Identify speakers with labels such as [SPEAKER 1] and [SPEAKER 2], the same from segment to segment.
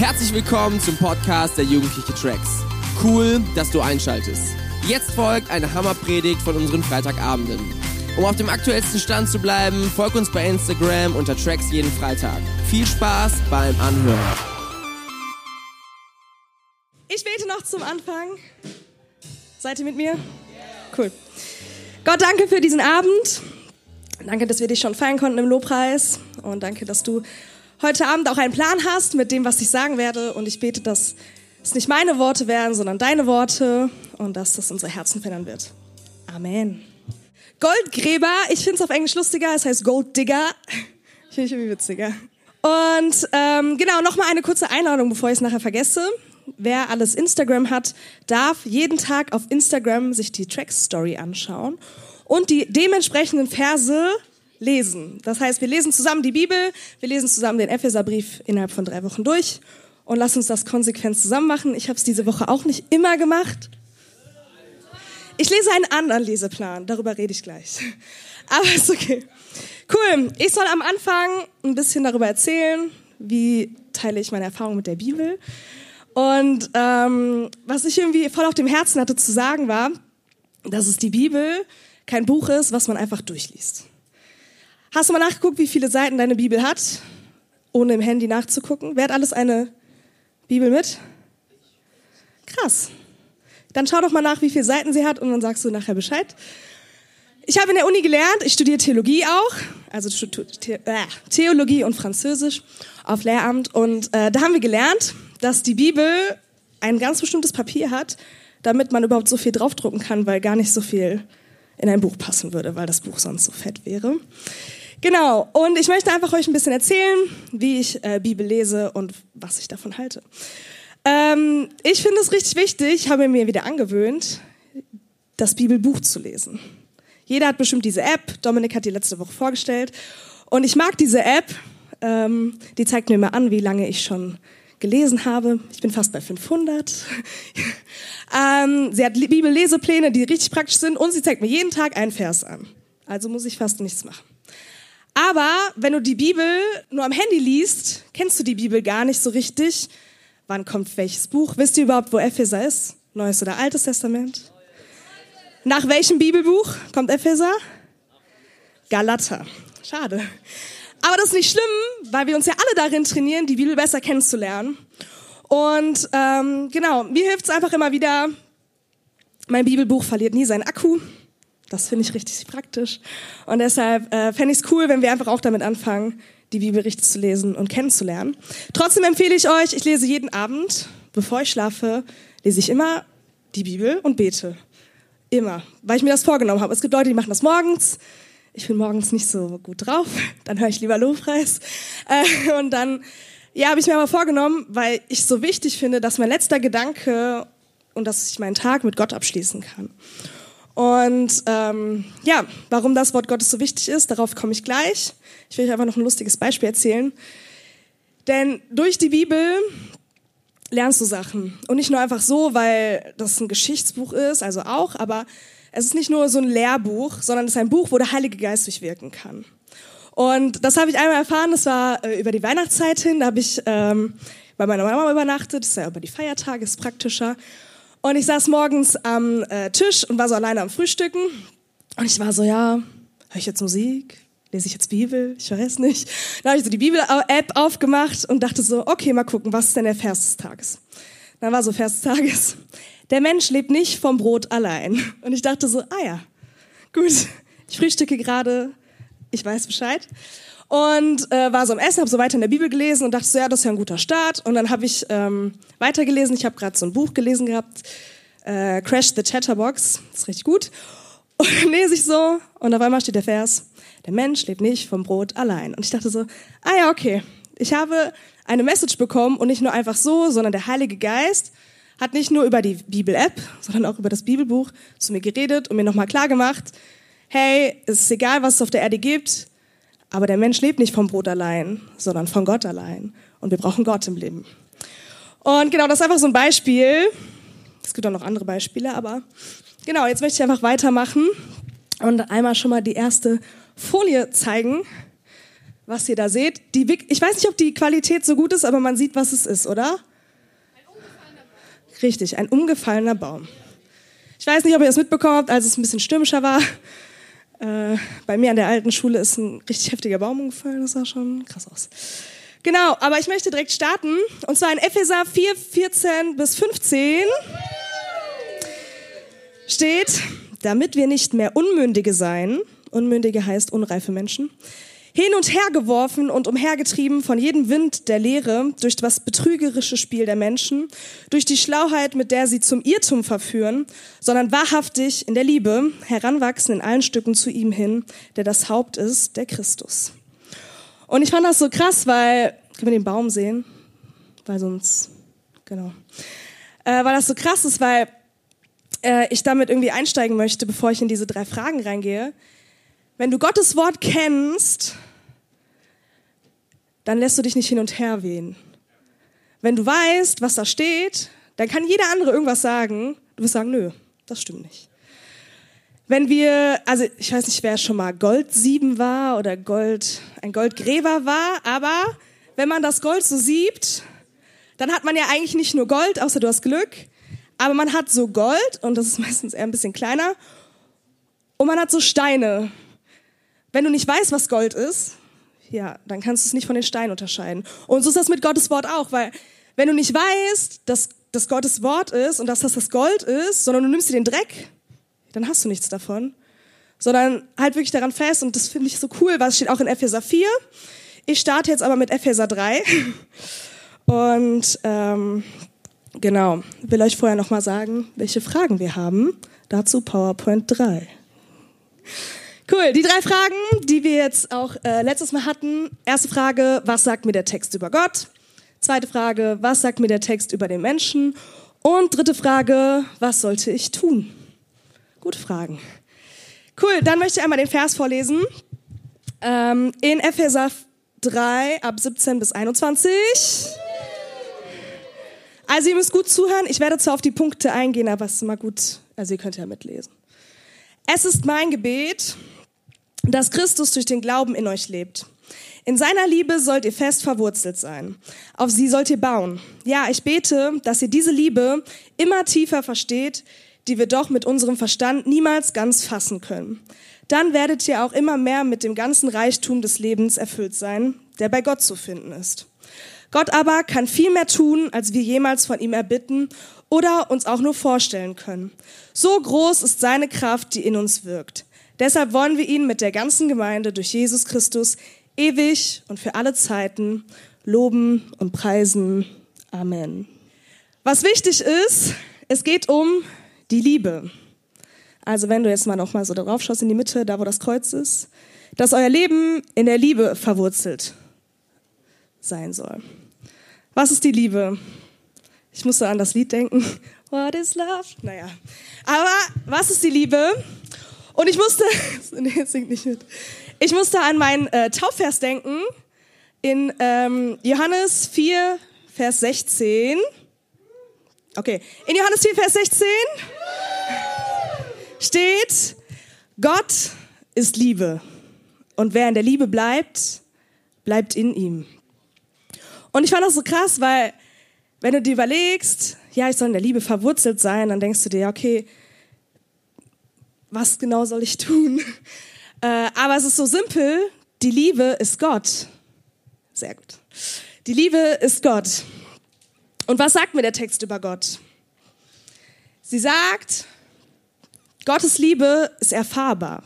[SPEAKER 1] Herzlich willkommen zum Podcast der Jugendliche Tracks. Cool, dass du einschaltest. Jetzt folgt eine Hammerpredigt von unseren Freitagabenden. Um auf dem aktuellsten Stand zu bleiben, folg uns bei Instagram unter Tracks jeden Freitag. Viel Spaß beim Anhören.
[SPEAKER 2] Ich bete noch zum Anfang. Seid ihr mit mir? Cool. Gott, danke für diesen Abend. Danke, dass wir dich schon feiern konnten im Lobpreis. Und danke, dass du heute Abend auch einen Plan hast mit dem, was ich sagen werde. Und ich bete, dass es nicht meine Worte werden, sondern deine Worte und dass das unsere Herzen verändern wird. Amen. Goldgräber, ich finde es auf Englisch lustiger, es heißt Gold Digger. Finde ich irgendwie witziger. Und ähm, genau, nochmal eine kurze Einladung, bevor ich es nachher vergesse. Wer alles Instagram hat, darf jeden Tag auf Instagram sich die Track Story anschauen und die dementsprechenden Verse lesen. Das heißt, wir lesen zusammen die Bibel, wir lesen zusammen den Epheserbrief innerhalb von drei Wochen durch und lassen uns das konsequent zusammen machen. Ich habe es diese Woche auch nicht immer gemacht. Ich lese einen anderen Leseplan, darüber rede ich gleich. Aber ist okay. Cool. Ich soll am Anfang ein bisschen darüber erzählen, wie teile ich meine Erfahrung mit der Bibel. Und ähm, was ich irgendwie voll auf dem Herzen hatte zu sagen war, dass es die Bibel kein Buch ist, was man einfach durchliest. Hast du mal nachgeguckt, wie viele Seiten deine Bibel hat, ohne im Handy nachzugucken? Wer hat alles eine Bibel mit? Krass. Dann schau doch mal nach, wie viele Seiten sie hat und dann sagst du nachher Bescheid. Ich habe in der Uni gelernt, ich studiere Theologie auch, also äh, Theologie und Französisch auf Lehramt und äh, da haben wir gelernt, dass die Bibel ein ganz bestimmtes Papier hat, damit man überhaupt so viel draufdrucken kann, weil gar nicht so viel in ein Buch passen würde, weil das Buch sonst so fett wäre. Genau, und ich möchte einfach euch ein bisschen erzählen, wie ich äh, Bibel lese und was ich davon halte. Ähm, ich finde es richtig wichtig, habe mir wieder angewöhnt, das Bibelbuch zu lesen. Jeder hat bestimmt diese App, Dominik hat die letzte Woche vorgestellt. Und ich mag diese App, ähm, die zeigt mir mal an, wie lange ich schon gelesen habe. Ich bin fast bei 500. ähm, sie hat Bibellesepläne, die richtig praktisch sind und sie zeigt mir jeden Tag einen Vers an. Also muss ich fast nichts machen. Aber wenn du die Bibel nur am Handy liest, kennst du die Bibel gar nicht so richtig. Wann kommt welches Buch? Wisst ihr überhaupt, wo Epheser ist? Neues oder Altes Testament? Nach welchem Bibelbuch kommt Epheser? Galater. Schade. Aber das ist nicht schlimm, weil wir uns ja alle darin trainieren, die Bibel besser kennenzulernen. Und ähm, genau, mir hilft es einfach immer wieder, mein Bibelbuch verliert nie seinen Akku. Das finde ich richtig praktisch. Und deshalb äh, fände ich es cool, wenn wir einfach auch damit anfangen, die Bibel richtig zu lesen und kennenzulernen. Trotzdem empfehle ich euch, ich lese jeden Abend, bevor ich schlafe, lese ich immer die Bibel und bete. Immer, weil ich mir das vorgenommen habe. Es gibt Leute, die machen das morgens. Ich bin morgens nicht so gut drauf. Dann höre ich lieber Lobpreis. Äh, und dann, ja, habe ich mir aber vorgenommen, weil ich so wichtig finde, dass mein letzter Gedanke und dass ich meinen Tag mit Gott abschließen kann. Und ähm, ja, warum das Wort Gottes so wichtig ist, darauf komme ich gleich. Ich will euch einfach noch ein lustiges Beispiel erzählen. Denn durch die Bibel lernst du Sachen. Und nicht nur einfach so, weil das ein Geschichtsbuch ist, also auch, aber es ist nicht nur so ein Lehrbuch, sondern es ist ein Buch, wo der Heilige Geist durchwirken kann. Und das habe ich einmal erfahren, das war äh, über die Weihnachtszeit hin, da habe ich ähm, bei meiner Mama übernachtet, das ist ja über die Feiertage, ist praktischer. Und ich saß morgens am äh, Tisch und war so alleine am Frühstücken. Und ich war so, ja, höre ich jetzt Musik? Lese ich jetzt Bibel? Ich weiß nicht. Dann habe ich so die Bibel-App aufgemacht und dachte so, okay, mal gucken, was ist denn der Vers des Tages? Dann war so Vers des Tages. Der Mensch lebt nicht vom Brot allein. Und ich dachte so, ah ja, gut, ich frühstücke gerade, ich weiß Bescheid und äh, war so am Essen, habe so weiter in der Bibel gelesen und dachte so, ja, das ist ja ein guter Start. Und dann habe ich ähm, weitergelesen. Ich habe gerade so ein Buch gelesen gehabt, äh, Crash the Chatterbox, ist richtig gut. Und dann lese ich so und auf einmal steht der Vers, der Mensch lebt nicht vom Brot allein. Und ich dachte so, ah ja, okay, ich habe eine Message bekommen und nicht nur einfach so, sondern der Heilige Geist hat nicht nur über die Bibel-App, sondern auch über das Bibelbuch zu mir geredet und mir nochmal klar gemacht, hey, es ist egal, was es auf der Erde gibt, aber der Mensch lebt nicht vom Brot allein, sondern von Gott allein. Und wir brauchen Gott im Leben. Und genau, das ist einfach so ein Beispiel. Es gibt auch noch andere Beispiele, aber genau, jetzt möchte ich einfach weitermachen und einmal schon mal die erste Folie zeigen, was ihr da seht. Die, ich weiß nicht, ob die Qualität so gut ist, aber man sieht, was es ist, oder? Ein. Richtig, ein umgefallener Baum. Ich weiß nicht, ob ihr das mitbekommen habt, als es ein bisschen stürmischer war. Äh, bei mir an der alten Schule ist ein richtig heftiger Baum umgefallen. Das sah schon krass aus. Genau, aber ich möchte direkt starten. Und zwar in Epheser 4, 14 bis 15 steht, damit wir nicht mehr Unmündige seien, Unmündige heißt unreife Menschen, hin und her geworfen und umhergetrieben von jedem Wind der Lehre, durch das betrügerische Spiel der Menschen, durch die Schlauheit, mit der sie zum Irrtum verführen, sondern wahrhaftig in der Liebe heranwachsen in allen Stücken zu ihm hin, der das Haupt ist, der Christus. Und ich fand das so krass, weil, können wir den Baum sehen? Weil sonst, genau. Äh, weil das so krass ist, weil äh, ich damit irgendwie einsteigen möchte, bevor ich in diese drei Fragen reingehe. Wenn du Gottes Wort kennst, dann lässt du dich nicht hin und her wehen. Wenn du weißt, was da steht, dann kann jeder andere irgendwas sagen. Du wirst sagen, nö, das stimmt nicht. Wenn wir, also ich weiß nicht, wer schon mal Goldsieben war oder Gold, ein Goldgräber war, aber wenn man das Gold so siebt, dann hat man ja eigentlich nicht nur Gold, außer du hast Glück, aber man hat so Gold und das ist meistens eher ein bisschen kleiner und man hat so Steine wenn du nicht weißt, was Gold ist, ja, dann kannst du es nicht von den Steinen unterscheiden. Und so ist das mit Gottes Wort auch, weil wenn du nicht weißt, dass das Gottes Wort ist und dass das das Gold ist, sondern du nimmst dir den Dreck, dann hast du nichts davon. Sondern halt wirklich daran fest und das finde ich so cool, was steht auch in Epheser 4. Ich starte jetzt aber mit Epheser 3 und ähm, genau, will euch vorher nochmal sagen, welche Fragen wir haben. Dazu PowerPoint 3. Cool, die drei Fragen, die wir jetzt auch äh, letztes Mal hatten. Erste Frage, was sagt mir der Text über Gott? Zweite Frage, was sagt mir der Text über den Menschen? Und dritte Frage, was sollte ich tun? Gute Fragen. Cool, dann möchte ich einmal den Vers vorlesen. Ähm, in Epheser 3 ab 17 bis 21. Also ihr müsst gut zuhören. Ich werde zwar auf die Punkte eingehen, aber es ist mal gut. Also ihr könnt ja mitlesen. Es ist mein Gebet, dass Christus durch den Glauben in euch lebt. In seiner Liebe sollt ihr fest verwurzelt sein. Auf sie sollt ihr bauen. Ja, ich bete, dass ihr diese Liebe immer tiefer versteht, die wir doch mit unserem Verstand niemals ganz fassen können. Dann werdet ihr auch immer mehr mit dem ganzen Reichtum des Lebens erfüllt sein, der bei Gott zu finden ist. Gott aber kann viel mehr tun, als wir jemals von ihm erbitten oder uns auch nur vorstellen können. So groß ist seine Kraft, die in uns wirkt. Deshalb wollen wir ihn mit der ganzen Gemeinde durch Jesus Christus ewig und für alle Zeiten loben und preisen. Amen. Was wichtig ist, es geht um die Liebe. Also wenn du jetzt mal noch mal so darauf schaust in die Mitte, da wo das Kreuz ist, dass euer Leben in der Liebe verwurzelt sein soll. Was ist die Liebe? Ich musste an das Lied denken. What is love? Naja. Aber was ist die Liebe? Und ich musste, nee, singt nicht mit. Ich musste an meinen äh, Taufvers denken in ähm, Johannes 4, Vers 16. Okay, in Johannes 4, Vers 16 steht, Gott ist Liebe. Und wer in der Liebe bleibt, bleibt in ihm. Und ich fand das so krass, weil wenn du dir überlegst, ja, ich soll in der Liebe verwurzelt sein, dann denkst du dir, okay, was genau soll ich tun? Äh, aber es ist so simpel, die Liebe ist Gott. Sehr gut. Die Liebe ist Gott. Und was sagt mir der Text über Gott? Sie sagt, Gottes Liebe ist erfahrbar.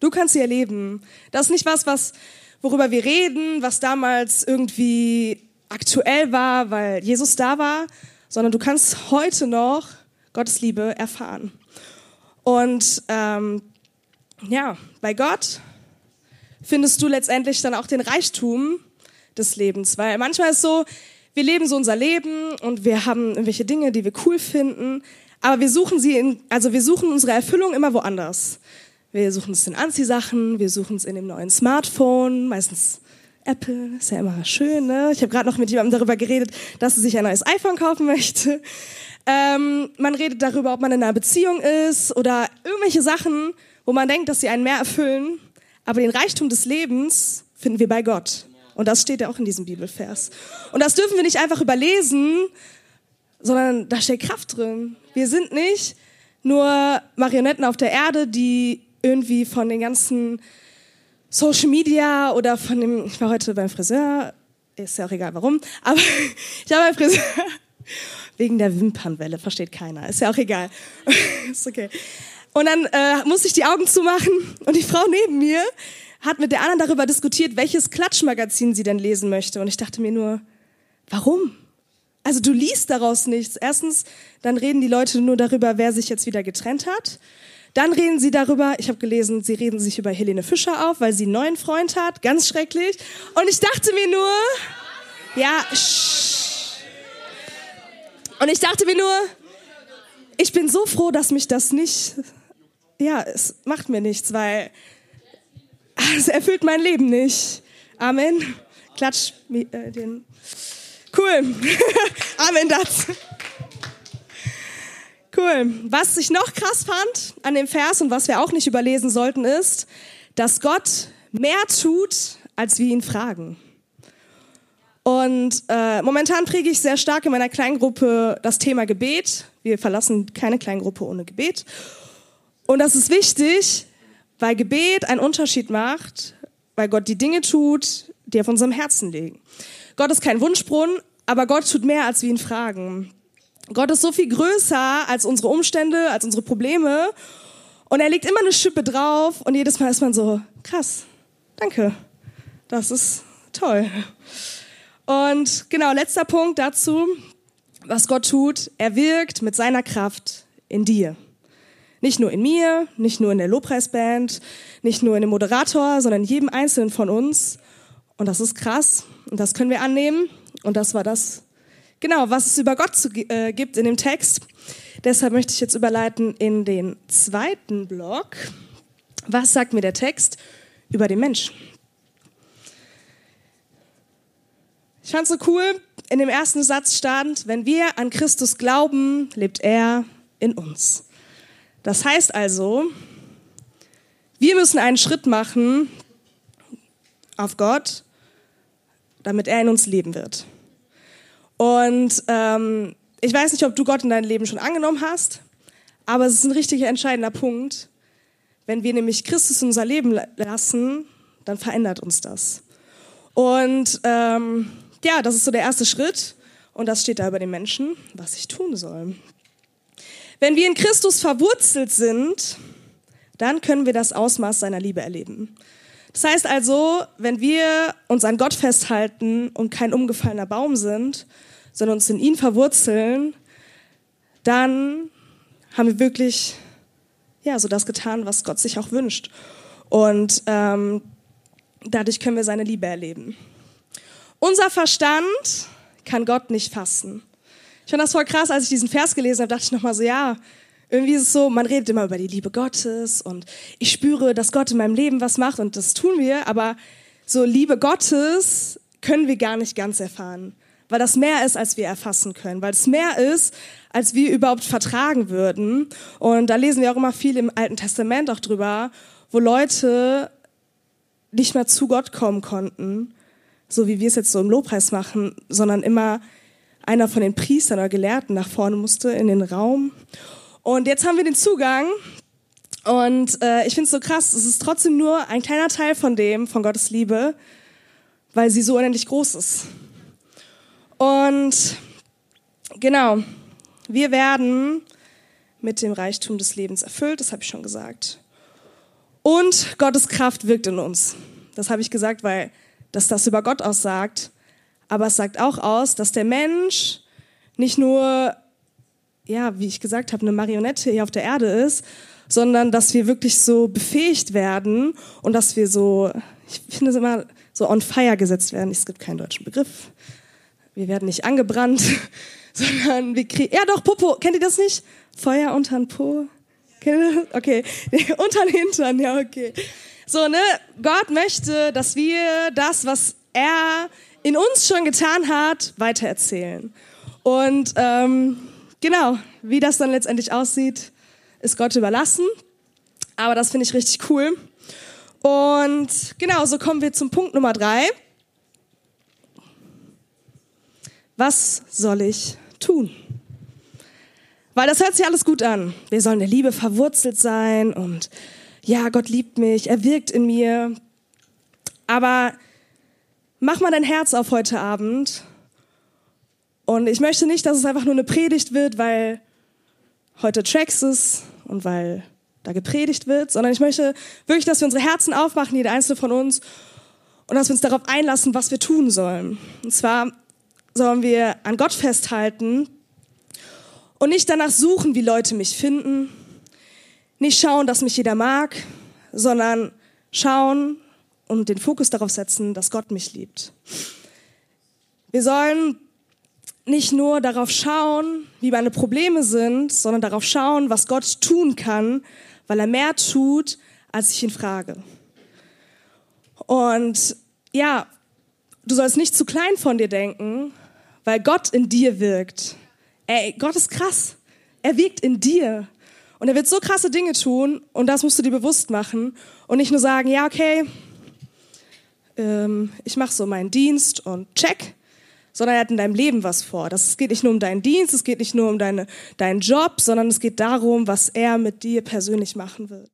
[SPEAKER 2] Du kannst sie erleben. Das ist nicht was, was worüber wir reden, was damals irgendwie aktuell war, weil Jesus da war, sondern du kannst heute noch Gottes Liebe erfahren. Und ähm, ja, bei Gott findest du letztendlich dann auch den Reichtum des Lebens, weil manchmal ist so, wir leben so unser Leben und wir haben irgendwelche Dinge, die wir cool finden, aber wir suchen sie in, also wir suchen unsere Erfüllung immer woanders. Wir suchen es in Anziehsachen, wir suchen es in dem neuen Smartphone, meistens Apple, ist ja immer schön, ne? Ich habe gerade noch mit jemandem darüber geredet, dass sie sich ein neues iPhone kaufen möchte. Ähm, man redet darüber, ob man in einer Beziehung ist oder irgendwelche Sachen, wo man denkt, dass sie einen mehr erfüllen. Aber den Reichtum des Lebens finden wir bei Gott. Und das steht ja auch in diesem Bibelvers. Und das dürfen wir nicht einfach überlesen, sondern da steht Kraft drin. Wir sind nicht nur Marionetten auf der Erde, die irgendwie von den ganzen Social Media oder von dem, ich war heute beim Friseur, ist ja auch egal warum, aber ich war beim Friseur wegen der Wimpernwelle, versteht keiner, ist ja auch egal. ist okay. Und dann äh, musste ich die Augen zumachen und die Frau neben mir hat mit der anderen darüber diskutiert, welches Klatschmagazin sie denn lesen möchte. Und ich dachte mir nur, warum? Also du liest daraus nichts. Erstens, dann reden die Leute nur darüber, wer sich jetzt wieder getrennt hat. Dann reden sie darüber, ich habe gelesen, sie reden sich über Helene Fischer auf, weil sie einen neuen Freund hat. Ganz schrecklich. Und ich dachte mir nur, ja, sch Und ich dachte mir nur, ich bin so froh, dass mich das nicht, ja, es macht mir nichts, weil es erfüllt mein Leben nicht. Amen. Klatsch äh, den. Cool. Amen dazu. Cool. Was ich noch krass fand an dem Vers und was wir auch nicht überlesen sollten, ist, dass Gott mehr tut, als wir ihn fragen. Und äh, momentan präge ich sehr stark in meiner Kleingruppe das Thema Gebet. Wir verlassen keine Kleingruppe ohne Gebet. Und das ist wichtig, weil Gebet einen Unterschied macht, weil Gott die Dinge tut, die auf unserem Herzen liegen. Gott ist kein Wunschbrunnen, aber Gott tut mehr, als wir ihn fragen. Gott ist so viel größer als unsere Umstände, als unsere Probleme. Und er legt immer eine Schippe drauf und jedes Mal ist man so, krass, danke, das ist toll. Und genau, letzter Punkt dazu, was Gott tut, er wirkt mit seiner Kraft in dir. Nicht nur in mir, nicht nur in der Lobpreisband, nicht nur in dem Moderator, sondern in jedem Einzelnen von uns. Und das ist krass und das können wir annehmen. Und das war das, genau, was es über Gott zu, äh, gibt in dem Text. Deshalb möchte ich jetzt überleiten in den zweiten Block. Was sagt mir der Text über den Mensch? Ich fand es so cool, in dem ersten Satz stand, wenn wir an Christus glauben, lebt er in uns. Das heißt also, wir müssen einen Schritt machen auf Gott, damit er in uns leben wird. Und ähm, ich weiß nicht, ob du Gott in deinem Leben schon angenommen hast, aber es ist ein richtiger entscheidender Punkt. Wenn wir nämlich Christus in unser Leben lassen, dann verändert uns das. Und ähm, ja, das ist so der erste Schritt. Und das steht da über den Menschen, was ich tun soll. Wenn wir in Christus verwurzelt sind, dann können wir das Ausmaß seiner Liebe erleben. Das heißt also, wenn wir uns an Gott festhalten und kein umgefallener Baum sind, sondern uns in ihn verwurzeln, dann haben wir wirklich ja so das getan, was Gott sich auch wünscht. Und ähm, dadurch können wir seine Liebe erleben. Unser Verstand kann Gott nicht fassen. Ich fand das voll krass, als ich diesen Vers gelesen habe, dachte ich nochmal so, ja, irgendwie ist es so, man redet immer über die Liebe Gottes und ich spüre, dass Gott in meinem Leben was macht und das tun wir, aber so Liebe Gottes können wir gar nicht ganz erfahren, weil das mehr ist, als wir erfassen können, weil es mehr ist, als wir überhaupt vertragen würden. Und da lesen wir auch immer viel im Alten Testament auch drüber, wo Leute nicht mehr zu Gott kommen konnten, so wie wir es jetzt so im Lobpreis machen, sondern immer einer von den Priestern oder Gelehrten nach vorne musste in den Raum. Und jetzt haben wir den Zugang. Und äh, ich finde es so krass, es ist trotzdem nur ein kleiner Teil von dem, von Gottes Liebe, weil sie so unendlich groß ist. Und genau, wir werden mit dem Reichtum des Lebens erfüllt, das habe ich schon gesagt. Und Gottes Kraft wirkt in uns. Das habe ich gesagt, weil das das über Gott aussagt. Aber es sagt auch aus, dass der Mensch nicht nur, ja, wie ich gesagt habe, eine Marionette hier auf der Erde ist, sondern dass wir wirklich so befähigt werden und dass wir so, ich finde es immer so on fire gesetzt werden. Es gibt keinen deutschen Begriff. Wir werden nicht angebrannt, sondern wir kriegen, ja doch, Popo, kennt ihr das nicht? Feuer unter den Po? Kennt ihr das? Okay, unter den Hintern, ja, okay. So, ne, Gott möchte, dass wir das, was er in uns schon getan hat, weitererzählen. Und ähm, genau, wie das dann letztendlich aussieht, ist Gott überlassen. Aber das finde ich richtig cool. Und genau, so kommen wir zum Punkt Nummer drei. Was soll ich tun? Weil das hört sich alles gut an. Wir sollen der Liebe verwurzelt sein und ja, Gott liebt mich, er wirkt in mir. Aber mach mal dein Herz auf heute Abend. Und ich möchte nicht, dass es einfach nur eine Predigt wird, weil heute Tracks ist und weil da gepredigt wird, sondern ich möchte wirklich, dass wir unsere Herzen aufmachen, jeder einzelne von uns, und dass wir uns darauf einlassen, was wir tun sollen. Und zwar sollen wir an Gott festhalten und nicht danach suchen, wie Leute mich finden, nicht schauen, dass mich jeder mag, sondern schauen und den Fokus darauf setzen, dass Gott mich liebt. Wir sollen nicht nur darauf schauen, wie meine Probleme sind, sondern darauf schauen, was Gott tun kann, weil er mehr tut, als ich ihn frage. Und ja, du sollst nicht zu klein von dir denken, weil Gott in dir wirkt. Ey, Gott ist krass. Er wirkt in dir. Und er wird so krasse Dinge tun und das musst du dir bewusst machen und nicht nur sagen, ja, okay, ähm, ich mache so meinen Dienst und check, sondern er hat in deinem Leben was vor. Das, es geht nicht nur um deinen Dienst, es geht nicht nur um deine, deinen Job, sondern es geht darum, was er mit dir persönlich machen wird.